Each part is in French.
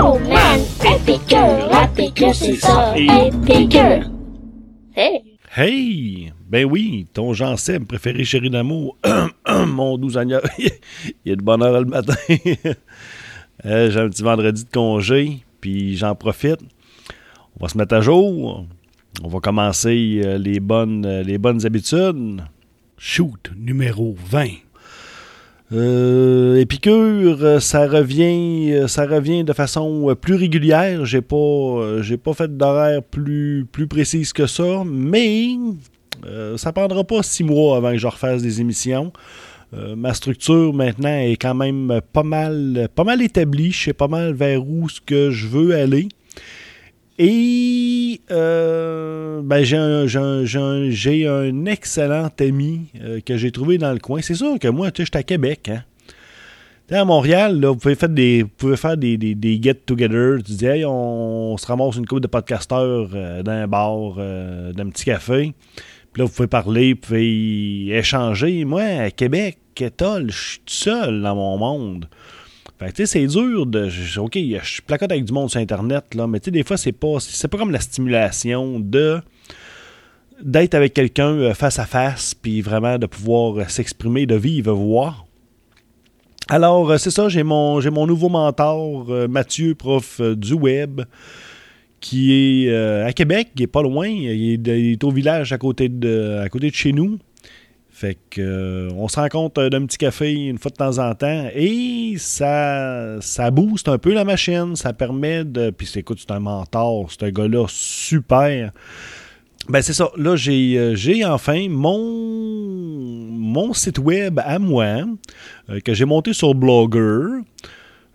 Oh man, épicure, la c'est ça, épicure. Hey! Hey! Ben oui, ton Jean Seb préféré chéri d'amour. Mon doux Seigneur, il est de bonne heure le matin. Euh, J'ai un petit vendredi de congé, puis j'en profite. On va se mettre à jour. On va commencer euh, les, bonnes, euh, les bonnes habitudes. Shoot, numéro 20. Euh, Épicure, euh, ça revient, euh, ça revient de façon euh, plus régulière. J'ai pas, j'ai pas fait d'horaire plus, plus précise que ça, mais euh, ça prendra pas six mois avant que je refasse des émissions. Ma structure maintenant est quand même pas mal, pas mal établie. Je sais pas mal vers où que je veux aller. Et euh, ben, j'ai un, excellent ami euh, que j'ai trouvé dans le coin. C'est sûr que moi, tu sais, je suis à Québec. Hein. À Montréal, là, vous pouvez faire des, vous pouvez faire des, des- get-together. Tu dis, on, se ramasse une couple de podcasteurs euh, dans un bar, euh, dans un petit café. Puis là, vous pouvez parler, vous pouvez échanger. Moi, à Québec, je suis tout seul dans mon monde. Fait tu sais, c'est dur de. OK, je placote avec du monde sur Internet, là, mais tu sais, des fois, c'est pas, c'est pas comme la stimulation de d'être avec quelqu'un euh, face à face, puis vraiment de pouvoir euh, s'exprimer, de vivre voix. Alors, euh, c'est ça, j'ai mon, mon nouveau mentor, Mathieu, prof du web, qui est à Québec, il est pas loin, il est, il est au village à côté de, à côté de chez nous. Fait que euh, on se rencontre euh, d'un petit café une fois de temps en temps et ça, ça booste un peu la machine. Ça permet de. Puis écoute, c'est un mentor, c'est un gars-là super. Ben c'est ça. Là, j'ai, euh, enfin mon, site web à moi que j'ai monté sur Blogger.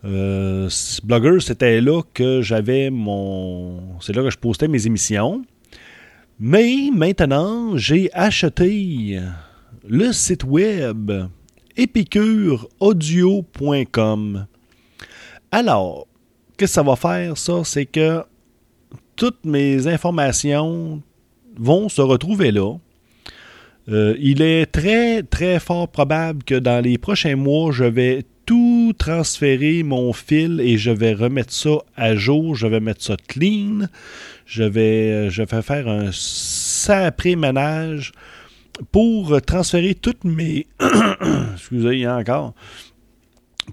Blogger, c'était là que j'avais mon. C'est là que je postais mes émissions. Mais maintenant, j'ai acheté le site web épicureaudio.com. Alors, qu'est-ce que ça va faire, ça? C'est que toutes mes informations vont se retrouver là. Euh, il est très, très fort probable que dans les prochains mois, je vais tout transférer mon fil et je vais remettre ça à jour. Je vais mettre ça clean. Je vais, euh, je vais faire un sacré ménage pour transférer toutes mes. Excusez, hein, encore.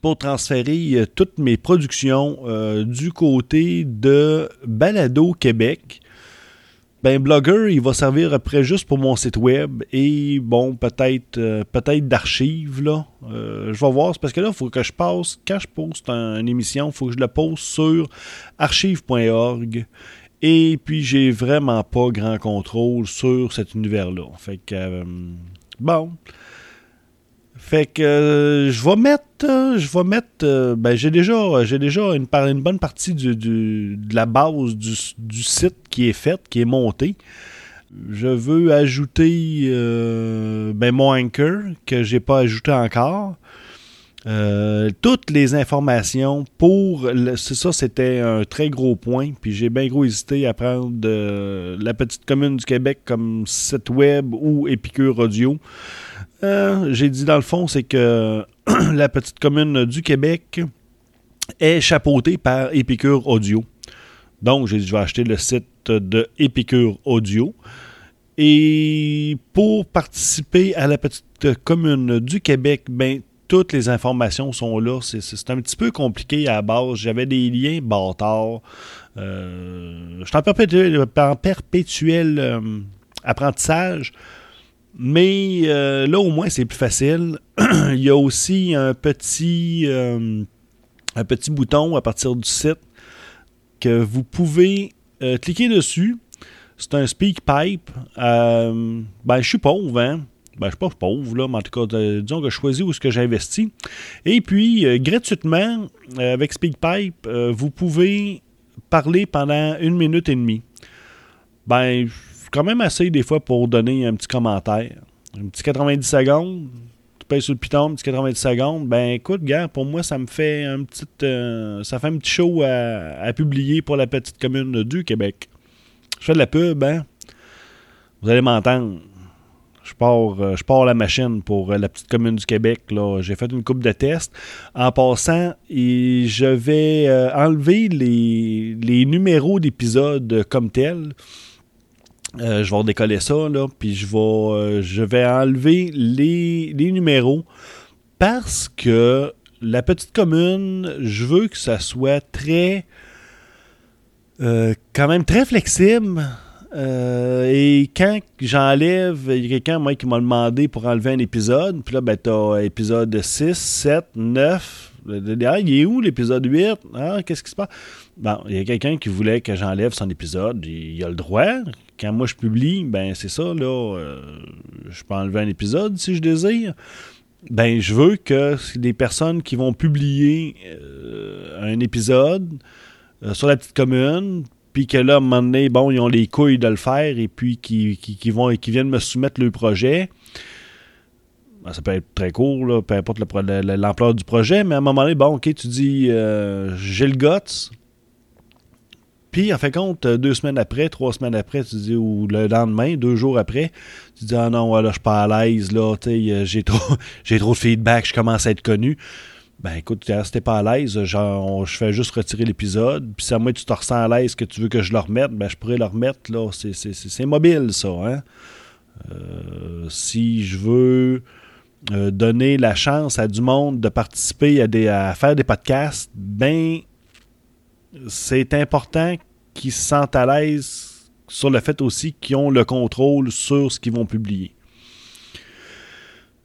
Pour transférer euh, toutes mes productions euh, du côté de Balado Québec. Ben, Blogger, il va servir après juste pour mon site web et bon, peut-être euh, d'archives, je vais voir, parce que là, il faut que je passe, quand je poste un- une émission, il faut que je la poste sur archive.org. Et puis, j'ai vraiment pas grand contrôle sur cet univers-là. Fait que, euh, bon. Fait que euh, je vais mettre, je vais mettre, euh, ben j'ai déjà, j'ai déjà une, bonne partie de la base du, site qui est faite, qui est montée. Je veux ajouter ben, mon anchor que j'ai pas ajouté encore. Euh, toutes les informations pour le- ça c'était un très gros point puis j'ai bien gros hésité à prendre euh, la petite commune du Québec comme site web ou Épicure Audio. Euh, j'ai dit dans le fond c'est que la petite commune du Québec est chapeautée par Épicure Audio. Donc j'ai dit je vais acheter le site de Épicure Audio. Et pour participer à la petite commune du Québec, ben toutes les informations sont là. C'est- un petit peu compliqué à la base. J'avais des liens bâtards. Euh, je suis en perpétuel, euh, apprentissage. Mais euh, là, au moins, c'est plus facile. Il y a aussi un petit, un petit bouton à partir du site que vous pouvez cliquer dessus. C'est un SpeakPipe. Euh, ben, je suis pauvre, hein? Ben, je suis pas pauvre, là, mais en tout cas, euh, disons que je choisis où est-ce que j'investis. Et puis, euh, gratuitement, euh, avec SpeakPipe, vous pouvez parler pendant une minute et demie. Ben, quand même assez des fois pour donner un petit commentaire. Un petit 90 secondes, tu payes sur le piton, un petit 90 secondes. Ben, écoute, gars, pour moi, ça me fait un petit, ça fait un petit show à, à publier pour la petite commune du Québec. Je fais de la pub, hein? Vous allez m'entendre. Je pars, euh, je pars la machine pour euh, la petite commune du Québec. J'ai fait une coupe de tests. En passant, je vais euh, enlever les, numéros d'épisodes comme tels. Je vais décoller ça, puis je vais, enlever les, numéros parce que la petite commune, je veux que ça soit très. quand même très flexible. Euh, et quand j'enlève, il y a quelqu'un moi, qui m'a demandé pour enlever un épisode. Puis là, ben, t'as épisode 6, 7, 9. Ah, il est où l'épisode 8? Ah, qu'est-ce qui se passe? Bon, il y a quelqu'un qui voulait que j'enlève son épisode. Il, a le droit. Quand moi je publie, ben c'est ça, là. euh, je peux enlever un épisode si je désire. Ben, je veux que les personnes qui vont publier euh, un épisode euh, sur la petite commune, puis que là, à un moment donné, bon, ils ont les couilles de le faire, et puis qui, viennent me soumettre le projet. Ben, ça peut être très court, là, peu importe l'ampleur du projet, mais à un moment donné, bon, ok, tu dis, euh, j'ai le guts. Puis, en fait compte, euh, deux semaines après, trois semaines après, tu dis, ou le lendemain, deux jours après, tu dis, ah non, là, je suis pas à l'aise, là, euh, j'ai trop, j'ai trop de feedback, je commence à être connu. Ben écoute, si t'es pas à l'aise, genre, je fais juste retirer l'épisode, puis si à moi tu te ressens à l'aise que tu veux que je le remette, ben je pourrais le remettre, là, c'est mobile, ça, hein. Euh, si je veux euh, donner la chance à du monde de participer à, des, à faire des podcasts, ben c'est important qu'ils se sentent à l'aise sur le fait aussi qu'ils ont le contrôle sur ce qu'ils vont publier.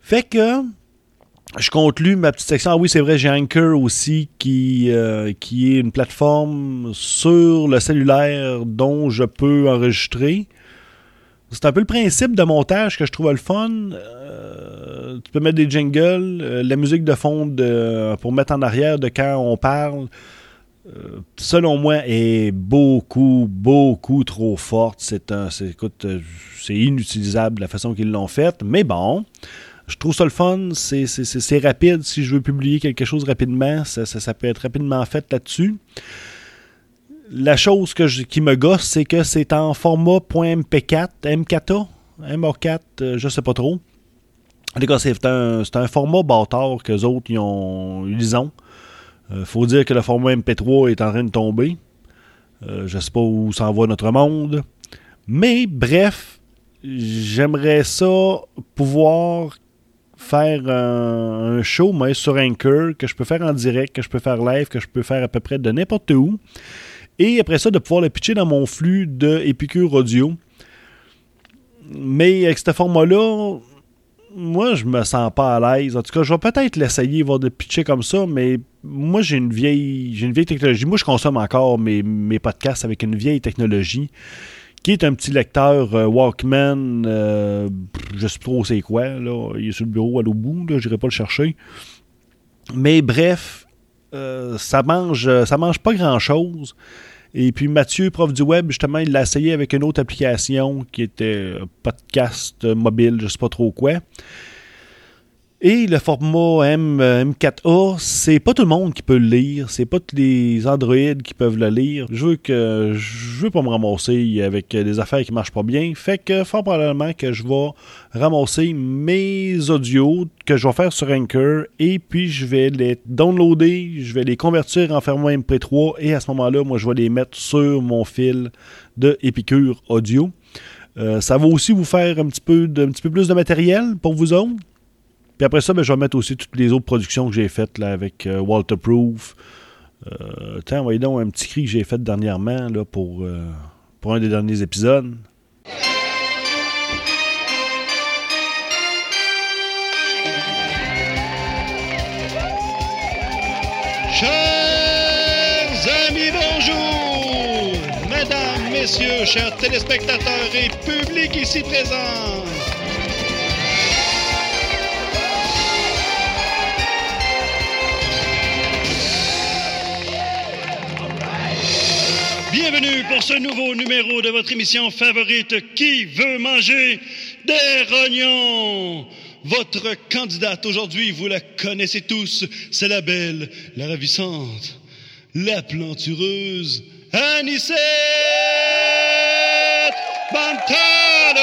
Fait que je conclue ma petite section. Ah oui, c'est vrai, j'ai Anchor aussi qui, euh, qui est une plateforme sur le cellulaire dont je peux enregistrer. C'est un peu le principe de montage que je trouve le fun. Euh, tu peux mettre des jingles, euh, la musique de fond de- pour mettre en arrière de quand on parle. selon moi, est beaucoup, beaucoup trop forte. C'est un, c'est, c'est inutilisable la façon qu'ils l'ont faite. Mais bon, je trouve ça le fun. C'est, rapide. Si je veux publier quelque chose rapidement, ça, ça- peut être rapidement fait là-dessus. La chose que je- qui me gosse, c'est que c'est en format .mp4, M4A, MA4, euh, je sais pas trop. En tout cas, c'est un, format bâtard qu'eux autres, ils, ont, ont. Euh, faut dire que le format MP3 est en train de tomber. Euh, je sais pas où s'en va notre monde. Mais bref, j'aimerais ça pouvoir faire un, show sur Anchor que je peux faire en direct, que je peux faire live, que je peux faire à peu près de n'importe où. Et après ça, de pouvoir le pitcher dans mon flux de Audio. Mais avec ce format-là, moi, je me sens pas à l'aise. En tout cas, je vais peut-être l'essayer, voir de pitcher comme ça, mais moi, j'ai une vieille j'ai une vieille technologie. Moi, je consomme encore mes, mes podcasts avec une vieille technologie qui est un petit lecteur euh, Walkman, euh, je sais trop c'est quoi, là. Il est sur le bureau à l'autre bout, là, j'irai pas le chercher. Mais bref, euh, ça mange ça mange pas grand-chose. Et puis Mathieu, prof du web, justement, il l'a essayé avec une autre application qui était podcast mobile, je sais pas trop quoi. Et le format M, euh, M4A, c'est pas tout le monde qui peut le lire, c'est pas tous les Android qui peuvent le lire. Je veux que je veux pas me ramasser avec des affaires qui marchent pas bien, fait que fort probablement que je vais ramasser mes audios que je vais faire sur Anchor et puis je vais les downloader, je vais les convertir en format MP3 et à ce moment-là, moi je vais les mettre sur mon fil de Epicure Audio. Euh, ça va aussi vous faire un petit peu, un petit peu plus de matériel pour vous autres. Puis après ça, ben, je vais mettre aussi toutes les autres productions que j'ai faites là, avec euh, Walter Proof. Euh, tiens, voyez donc un petit cri que j'ai fait dernièrement là, pour, euh, pour un des derniers épisodes. Chers amis, bonjour! Mesdames, messieurs, chers téléspectateurs et public ici présent. Bienvenue pour ce nouveau numéro de votre émission favorite Qui veut manger des rognons? Votre candidate aujourd'hui, vous la connaissez tous, c'est la belle, la ravissante, la plantureuse, Anicette Bantano!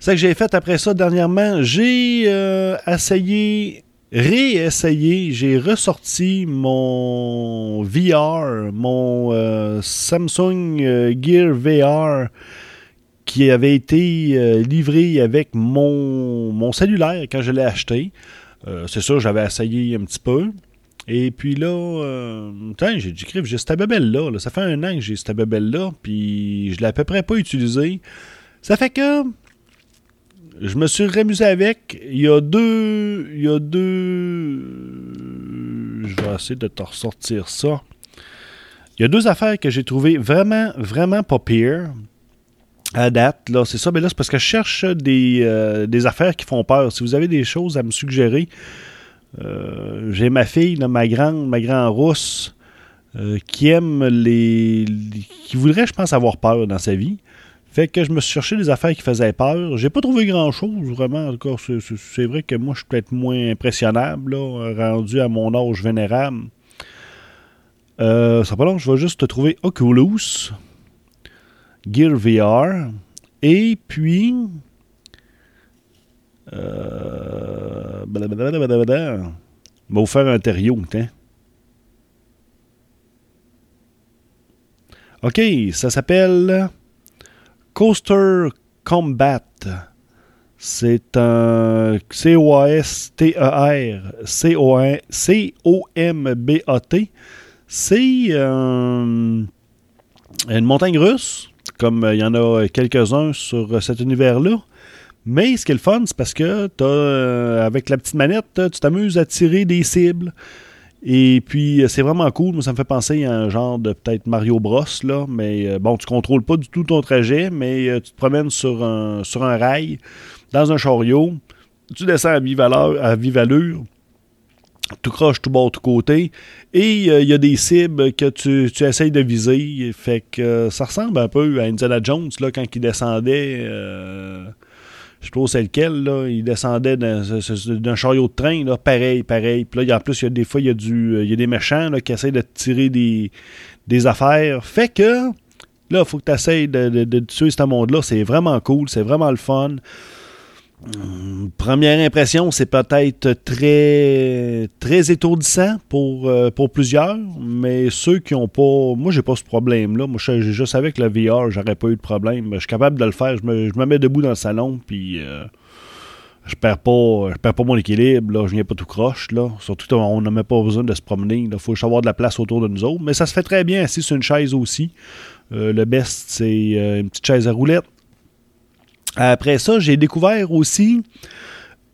C'est que j'ai fait après ça dernièrement. J'ai euh, essayé, réessayé, j'ai ressorti mon VR, mon euh, Samsung euh, Gear VR qui avait été livré avec mon, mon, cellulaire quand je l'ai acheté. C'est sûr, j'avais essayé un petit peu. Et puis là, j'ai dit, j'ai cette bébelle-là. Là. Ça fait un an que j'ai cette bébelle-là, puis je l'ai à peu près pas utilisée. Ça fait que je me suis remusé avec. Il y a deux. Il y a deux. Je vais essayer de te ressortir ça. Il y a deux affaires que j'ai trouvées vraiment, vraiment pas pire à date. Là, c'est ça. Mais là, c'est parce que je cherche des, euh, affaires qui font peur. Si vous avez des choses à me suggérer, euh, j'ai ma fille, ma grande, ma grande rousse, euh, qui aime les, qui voudrait, je pense, avoir peur dans sa vie. Fait que je me suis cherché des affaires qui faisaient peur. J'ai pas trouvé grand chose, vraiment. Encore, c'est vrai que moi, je suis peut-être moins impressionnable, rendu à mon âge vénérable. Euh, ça pas long, je vais juste te trouver Oculus, Gear VR, et puis. Euh, vous faire un terrio, tiens. OK, ça s'appelle Coaster Combat. C'est un C-O-A-S-T-E-R C-O-M-B-A-T. C'est euh, une montagne russe, comme il y en a quelques-uns sur cet univers-là. Mais ce qui est le fun, c'est parce que as, euh, avec la petite manette, tu t'amuses à tirer des cibles. Et puis, euh, c'est vraiment cool. Moi, ça me fait penser à un genre de peut-être Mario Bros. Là, mais euh, bon, tu contrôles pas du tout ton trajet, mais euh, tu te promènes sur un, sur un rail, dans un chariot. Tu descends à vive, à allure. Tu croches tout bord, tout côté. Et il y a des cibles que tu, tu essayes de viser. Fait que ça ressemble un peu à Indiana Jones là, quand il descendait je trouve c'est lequel, là, il descendait d'un chariot de train, là, pareil, pareil. Puis là, en plus, il y a des fois, il y a, du, il y a des méchants là, qui essayent de tirer des, des affaires. Fait que, là, il faut que tu essayes de, de, de, tuer ce monde-là. C'est vraiment cool, c'est vraiment le fun. Hum, première impression, c'est peut-être très très étourdissant pour, euh, pour plusieurs, mais ceux qui n'ont pas. Moi, j'ai pas ce problème-là. Moi, je, je, savais que le VR, j'aurais pas eu de problème. Je suis capable de le faire. Je me, je me mets debout dans le salon, puis euh, je perds pas je perds pas mon équilibre. Je viens pas tout croche. Là. Surtout on n'a même pas besoin de se promener. Il faut avoir de la place autour de nous autres. Mais ça se fait très bien assis sur une chaise aussi. Euh, le best, c'est une petite chaise à roulettes après ça, j'ai découvert aussi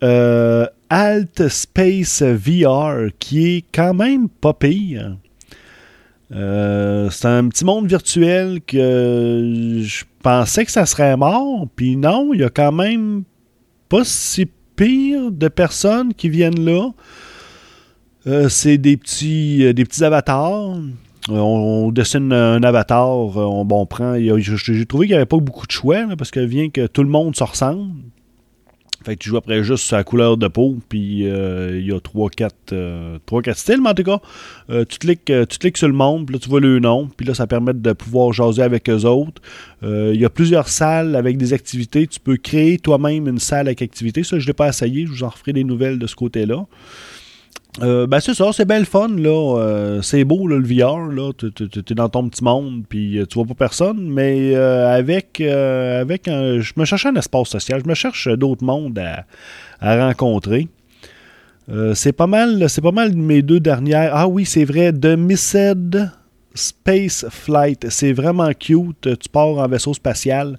euh, Alt Space VR, qui est quand même pas pire. Euh, c'est un petit monde virtuel que je pensais que ça serait mort, puis non, il y a quand même pas si pire de personnes qui viennent là. Euh, c'est des petits, des petits avatars. Euh, on, dessine un avatar, euh, on, prend. J'ai trouvé qu'il n'y avait pas beaucoup de choix, parce que vient que tout le monde se ressemble. Fait que tu joues après juste la couleur de peau, puis euh, il y a 3-4 styles, mais en tout cas, tu, cliques, tu cliques sur le monde, puis là tu vois le nom, puis là ça permet de pouvoir jaser avec eux autres. Il y a plusieurs salles avec des activités. Tu peux créer toi-même une salle avec activité. Ça, je ne l'ai pas essayé, je vous en referai des nouvelles de ce côté-là. Euh, ben c'est ça, c'est bien le fun, là. Euh, c'est beau, le VR, là. Tu es dans ton petit monde, puis euh, tu vois pas personne, mais avec, avec un, Je me cherche un espace social, je me cherche d'autres mondes à, rencontrer. c'est pas mal, c'est pas mal mes deux dernières. Ah oui, c'est vrai, The Missed Space Flight. C'est vraiment cute. Tu pars en vaisseau spatial.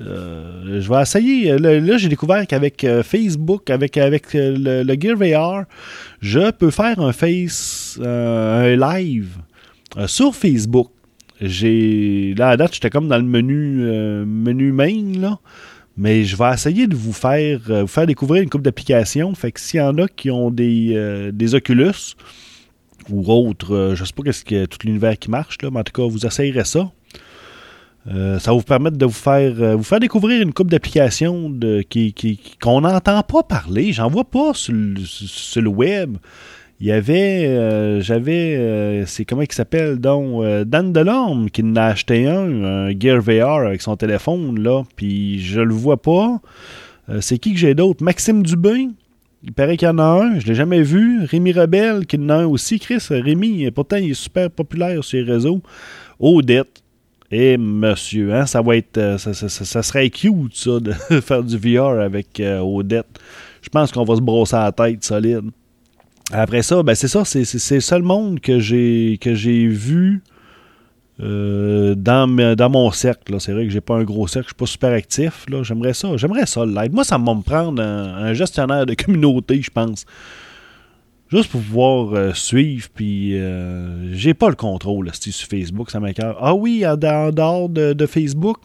Euh, je vais essayer. Là, j'ai découvert qu'avec euh, Facebook, avec, avec euh, le, Gear VR, je peux faire un face, un live sur Facebook. J'ai là à date, j'étais comme dans le menu menu main là, mais je vais essayer de vous faire vous faire découvrir une couple d'applications. Fait que s'il y en a qui ont des, des Oculus ou autres, je sais pas qu'est-ce que tout l'univers qui marche là, mais en tout cas, vous essayerez ça. Euh, ça va vous permettre de vous faire, euh, découvrir une coupe d'applications qu'on qui, n'entend pas parler. J'en vois pas sur le, web. il y avait, euh, j'avais, c'est comment il s'appelle, donc, Dan Delorme qui en a acheté un, un Gear VR avec son téléphone, là, puis je le vois pas. c'est qui que j'ai d'autre? Maxime Dubé, il paraît qu'il y en a un, je l'ai jamais vu. Rémi Rebelle qui en a un aussi. Chris, Rémi, pourtant, il est super populaire sur les réseaux. Odette. Et monsieur, hein, ça va être, ça, ça, serait cute, ça, de faire du VR avec Odette. Je pense qu'on va se brosser la tête solide. Après ça, ben c'est ça, c'est le seul monde que j'ai que j'ai vu euh, dans, dans mon cercle. C'est vrai que j'ai pas un gros cercle, je suis pas super actif. J'aimerais ça. J'aimerais ça live. Moi, ça va me prendre un, gestionnaire de communauté, je pense. Juste pour pouvoir euh, suivre, puis euh, j'ai pas le contrôle sur Facebook, ça m'écœure. Ah oui, en, dehors de, Facebook,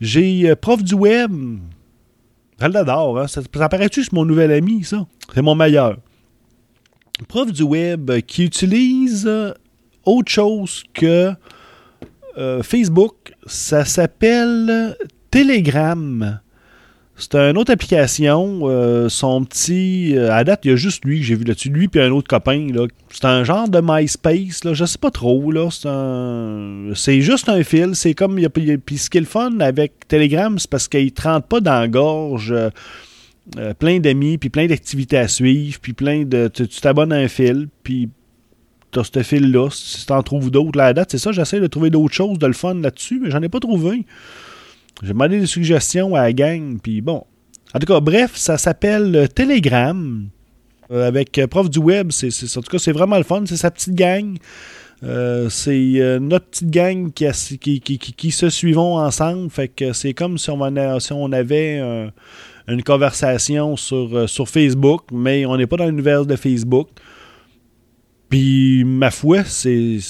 j'ai Prof du Web. Je l'adore, hein? ça, ça apparaît-tu sur mon nouvel ami, ça? C'est mon meilleur prof du web qui utilise autre chose que euh, Facebook. Ça s'appelle Telegram. C'est une autre application. Euh, son petit. Euh, à date, il y a juste lui que j'ai vu là-dessus. Lui et un autre copain. C'est un genre de MySpace. Là. Je sais pas trop. Là. C'est, juste un fil. C'est comme. Puis ce qui est le fun avec Telegram, c'est parce qu'il ne te rentre pas dans la gorge. Euh, plein d'amis, puis plein d'activités à suivre, puis plein de. Tu t'abonnes à un fil, puis t'as ce fil-là. Si t'en trouves d'autres, la date, c'est ça, j'essaie de trouver d'autres choses, de le fun là-dessus, mais j'en ai pas trouvé. J'ai demandé des suggestions à la gang, puis bon. En tout cas, bref, ça s'appelle Telegram. Euh, avec euh, Prof du Web, c'est, en tout cas, c'est vraiment le fun. C'est sa petite gang. c'est notre petite gang qui, se suivons ensemble. Fait que c'est comme si on, avait un une conversation sur, euh, sur Facebook, mais on n'est pas dans l'univers de Facebook. Puis, ma foi, c'est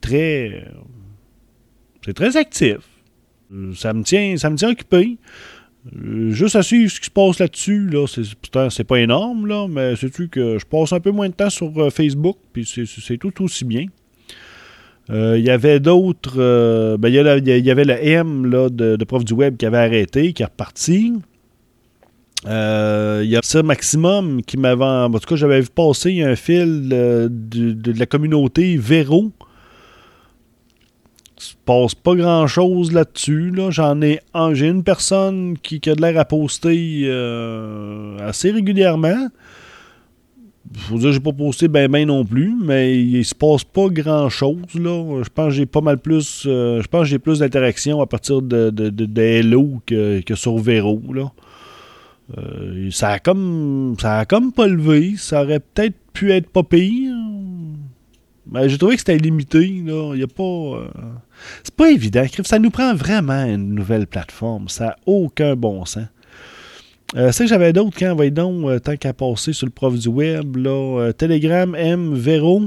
très. C'est très actif. Ça me tient, ça me tient occupé. Juste à suivre ce qui se passe là-dessus, là, c'est pas énorme, là, mais c'est-tu que je passe un peu moins de temps sur euh, Facebook, puis c'est tout aussi bien. Euh, il y avait d'autres. Ben, il y, avait le M là, de, de, Prof du Web qui avait arrêté, qui est reparti. Euh, il y a ça Maximum qui m'avait. En tout cas, j'avais vu passer un fil de, la communauté Véro. Se passe pas grand chose là-dessus. Là. J'en ai. J'ai une personne qui, a de l'air à poster euh, assez régulièrement. Faut dire que j'ai pas posté ben ben non plus, mais il se passe pas grand chose là. Je pense que j'ai pas mal plus. Euh, je pense j'ai plus d'interaction à partir de, Hello que, que sur Véro là. Euh, ça a comme ça a comme pas levé. Ça aurait peut-être pu être pas pire. Mais j'ai trouvé que c'était limité. Là. Il y a pas. C'est pas évident. Ça nous prend vraiment une nouvelle plateforme. Ça n'a aucun bon sens. Euh, que j'avais d'autres quand va donc euh, tant qu'à passer sur le prof du web. Là, Telegram M Vero.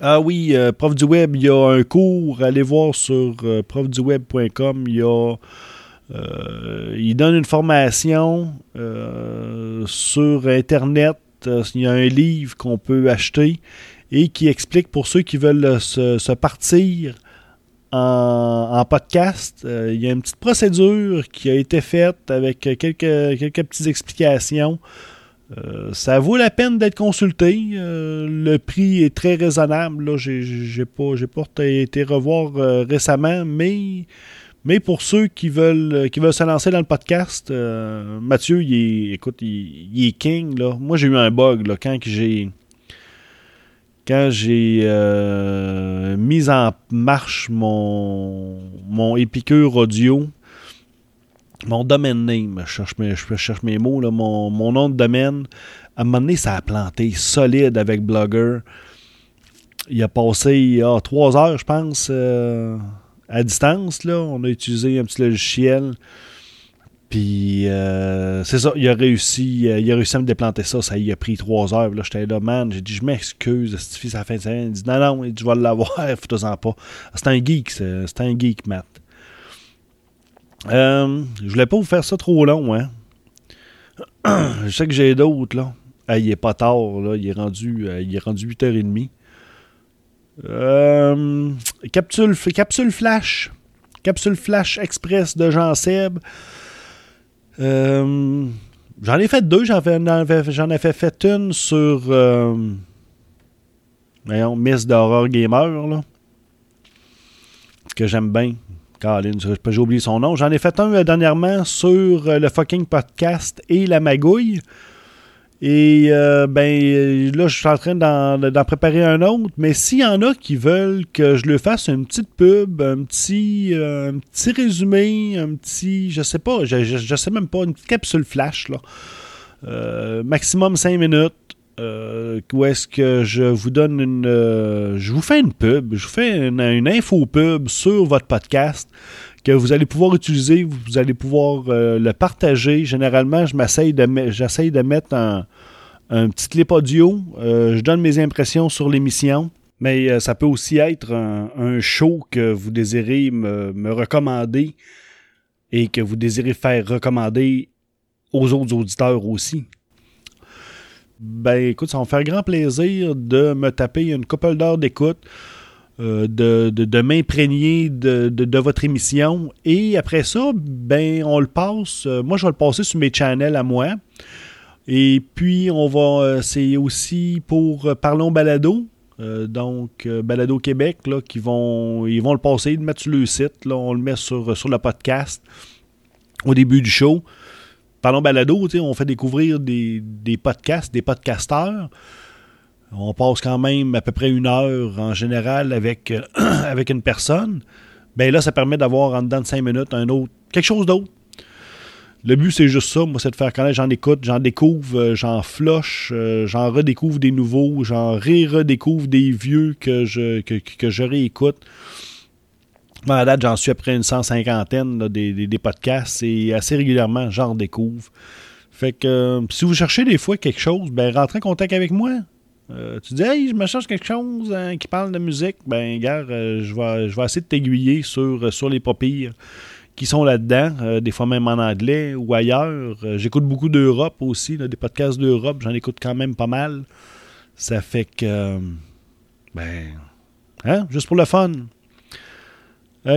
Ah oui, prof du web, il y a un cours. Allez voir sur profduweb.com. Il y a euh, il donne une formation euh, sur Internet. Euh, il y a un livre qu'on peut acheter et qui explique pour ceux qui veulent se, partir en, podcast. il y a une petite procédure qui a été faite avec quelques, quelques petites explications. ça vaut la peine d'être consulté. le prix est très raisonnable. J'ai pas, pas été revoir récemment, mais mais pour ceux qui veulent, euh, qui veulent se lancer dans le podcast, euh, Mathieu, il est, écoute, il, est king. Là. Moi, j'ai eu un bug là, quand j'ai quand j'ai euh, mis en marche mon, mon Épicure audio, mon domaine name, je cherche mes, mots, là, mon, mon, nom de domaine, à un moment donné, ça a planté solide avec Blogger. Il a passé ah, trois heures, je pense à distance. Là. On a utilisé un petit logiciel. Puis euh, c'est ça, il a réussi, euh, il a réussi à me déplanter ça. Ça y a pris trois heures. Là, j'étais là, man. J'ai dit, je m'excuse, fils à la fin de semaine? Il dit, non, non, tu vas l'avoir, fais-toi-en pas. C'est un geek, c'est un geek, Matt. Euh, je voulais pas vous faire ça trop long, hein. je sais que j'ai d'autres, là. il est pas tard, là. Il est rendu, il est rendu 8h30. Euh, capsule, capsule flash. Capsule flash express de Jean Seb. Euh, J'en ai fait deux. J'en avais, avais fait une sur. Euh, voyons, Miss d'Horror Gamer, là. Que j'aime bien. J'ai oublié son nom. J'en ai fait un euh, dernièrement sur euh, le fucking podcast et la magouille. Et euh, ben là, je suis en train d'en préparer un autre. Mais s'il y en a qui veulent que je le fasse une petite pub, un petit, un petit résumé, un petit, je sais pas, je, sais même pas, une petite capsule flash, là. maximum 5 minutes. où est-ce que je vous donne une. je vous fais une pub, je vous fais une, une info pub sur votre podcast que vous allez pouvoir utiliser, vous allez pouvoir euh, le partager. Généralement, je m'essaye de j'essaye de mettre un, petit clip audio. Euh, je donne mes impressions sur l'émission. Mais euh, ça peut aussi être un, show que vous désirez me, recommander et que vous désirez faire recommander aux autres auditeurs aussi. Ben écoute, ça va me faire grand plaisir de me taper une couple d'heures d'écoute. Euh, de, m'imprégner de, votre émission. Et après ça, ben, on le passe. Euh, moi, je vais le passer sur mes channels à moi. Et puis, on va. Euh, c'est aussi pour Parlons Balado. donc, Balado Québec, là, qui vont, ils vont le passer, le mettre sur le site. Là, on le met sur, sur le podcast au début du show. Parlons Balado, on fait découvrir des, des podcasts, des podcasteurs. On passe quand même à peu près une heure en général avec, euh, une personne. Bien là, ça permet d'avoir en dedans de cinq minutes un autre, quelque chose d'autre. Le but, c'est juste ça. Moi, c'est de faire connaître. J'en écoute, j'en découvre, euh, j'en floche, euh, j'en redécouvre des nouveaux, j'en ré-redécouvre des vieux que je, que, je réécoute. À date, j'en suis après une cent cinquantaine des, des, podcasts et assez régulièrement, j'en découvre. Fait que si vous cherchez des fois quelque chose, ben rentrez en contact avec moi. Euh, tu dis, hey, je me cherche quelque chose hein, qui parle de musique. Ben, gars, euh, je, vais, je vais essayer de t'aiguiller sur, euh, sur les papilles qui sont là-dedans, des fois même en anglais ou ailleurs. J'écoute beaucoup d'Europe aussi, des podcasts d'Europe, j'en écoute quand même pas mal. Ça fait que, ben, hein, juste pour le fun.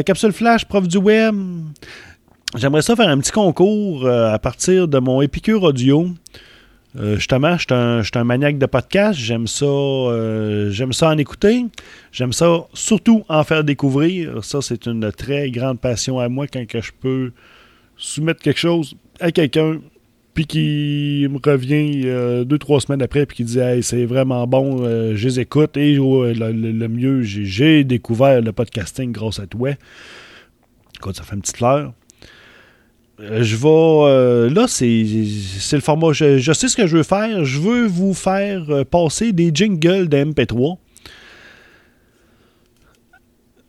Capsule Flash, prof du web. J'aimerais ça faire un petit concours à partir de mon Épicure Audio. Euh, justement, je suis un, maniaque de podcast. J'aime ça, euh, j'aime ça en écouter. J'aime ça surtout en faire découvrir. Ça, c'est une très grande passion à moi quand je peux soumettre quelque chose à quelqu'un, puis qui me revient euh, deux, trois semaines après, puis qui dit hey, c'est vraiment bon, je les écoute. Et le, mieux, j'ai découvert le podcasting grâce à toi. Écoute, ça fait une petite fleur. Euh, je vais. Euh, là, c'est le format. Je, sais ce que je veux faire. Je veux vous faire euh, passer des jingles de MP3.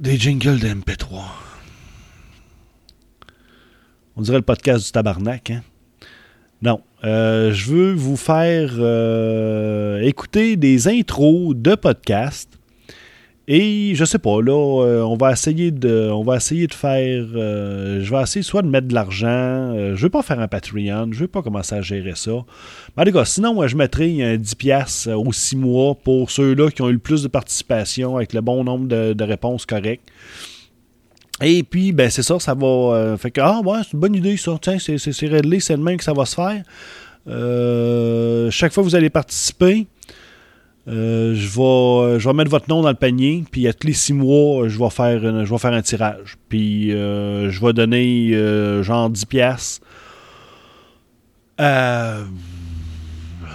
Des jingles de MP3. On dirait le podcast du tabarnak, hein? Non. je veux vous faire écouter des intros de podcasts et je sais pas, là, euh, on va essayer de. On va essayer de faire. Euh, je vais essayer soit de mettre de l'argent. Euh, je vais pas faire un Patreon. Je vais pas commencer à gérer ça. Mais tout cas, sinon, moi, je mettrai un 10$ aux 6 mois pour ceux-là qui ont eu le plus de participation avec le bon nombre de, réponses correctes. Et puis, ben, c'est ça, ça va. fait que, ah, ouais, c'est une bonne idée, ça. Tiens, c'est réglé, c'est le même que ça va se faire. chaque fois que vous allez participer, euh, je, vais, euh, je vais mettre votre nom dans le panier, puis à tous les six mois, je vais faire, je vais faire un tirage. Puis euh, je vais donner genre 10 pièces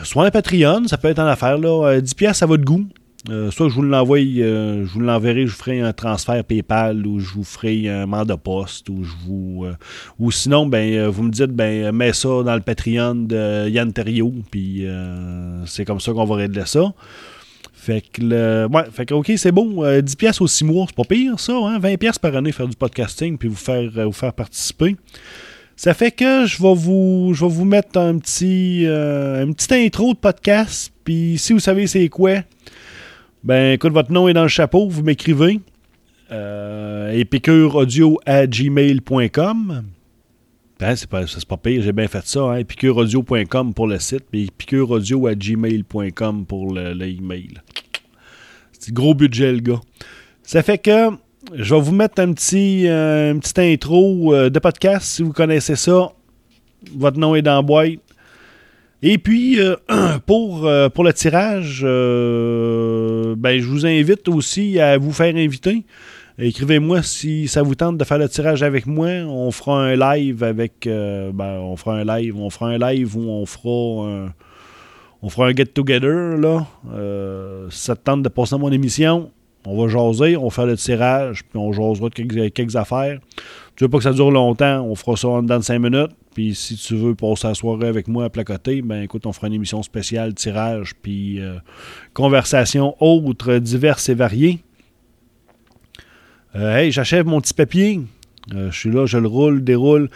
soit un Patreon, ça peut être en affaire, là. 10 pièces à votre goût. Soit je vous l'envoie, je vous l'enverrai, je vous ferai un transfert PayPal ou je vous ferai un mandat poste ou je vous ou sinon ben vous me dites ben mets ça dans le Patreon de Yann Terrio puis c'est comme ça qu'on va régler ça. Fait que, le, ouais, fait que, OK, c'est bon. 10 euh, pièces aux 6 mois, c'est pas pire, ça. Hein? 20 pièces par année faire du podcasting puis vous faire, euh, vous faire participer. Ça fait que je vais vous, je vais vous mettre un petit, euh, une petite intro de podcast. Puis si vous savez c'est quoi, ben écoute, votre nom est dans le chapeau, vous m'écrivez. Euh, à gmail.com. Ben, c'est pas, pas pire, j'ai bien fait ça. Hein? Pour le site, puis epicureaudio.gmail.com pour l'email. c'est gros budget, le gars. Ça fait que je vais vous mettre un petit, euh, intro euh, de podcast. Si vous connaissez ça, votre nom est dans la boîte. Et puis, euh, pour, euh, pour le tirage, euh, ben, je vous invite aussi à vous faire inviter. Écrivez-moi si ça vous tente de faire le tirage avec moi. On fera un live avec. ben, on fera un live. On fera un live où on fera un, on fera un get-together. là. si ça te tente de passer à mon émission, on va jaser, on va faire le tirage, puis on jasera quelques, quelques affaires. Tu veux pas que ça dure longtemps, on fera ça en dedans de 5 minutes. Puis si tu veux passer la soirée avec moi à placoter, ben écoute, on fera une émission spéciale, tirage, puis euh, conversation autres, diverses et variées. Euh, hey, j'achève mon petit papier. Euh, je suis là, je le roule, déroule.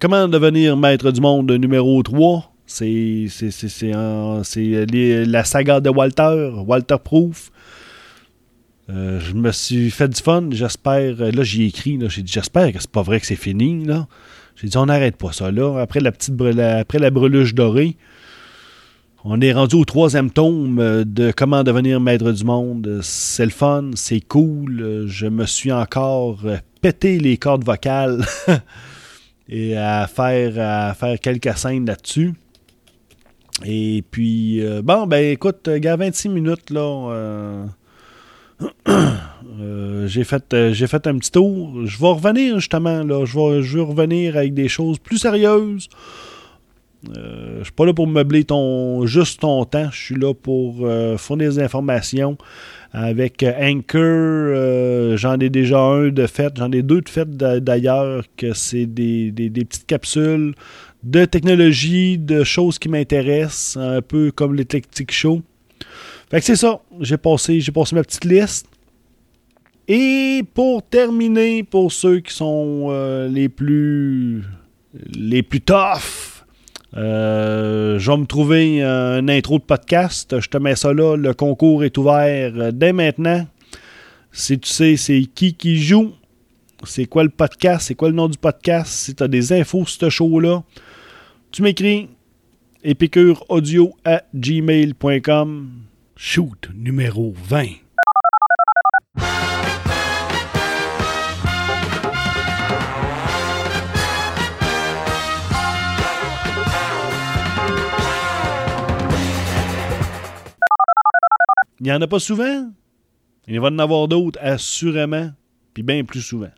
comment devenir maître du monde numéro 3? C'est la saga de Walter, Walter Proof. je me suis fait du fun, j'espère. Là, j'y ai écrit, j'ai dit j'espère que c'est pas vrai que c'est fini. Là. J'ai dit, on n'arrête pas ça là. Après la petite après la breluche dorée, on est rendu au troisième tome euh, de Comment devenir maître du monde. C'est le fun, c'est cool. Je me suis encore euh, pété les cordes vocales et à faire, faire quelques scènes là-dessus. Et puis, euh, bon, ben écoute, gars, 26 minutes, là. j'ai fait, euh, fait un petit tour. Je vais revenir justement, là. Je vais, revenir avec des choses plus sérieuses. Euh, je suis pas là pour meubler ton, juste ton temps. Je suis là pour fournir des informations. Avec Anchor, j'en ai déjà un de fait. J'en ai deux de fait d'ailleurs, que c'est des, des, petites capsules de technologie, de choses qui m'intéressent, un peu comme les Tech Show. Fait que c'est ça. J'ai j'ai passé ma petite liste. Et pour terminer, pour ceux qui sont euh, les plus les plus euh, je vais me trouver un intro de podcast. Je te mets ça là. Le concours est ouvert dès maintenant. Si tu sais c'est qui qui joue, c'est quoi le podcast, c'est quoi le nom du podcast, si tu as des infos sur ce show-là, tu m'écris épicureaudio à gmail.com Shoot numéro 20. Il n'y en a pas souvent? Il va en avoir d'autres, assurément, puis bien plus souvent.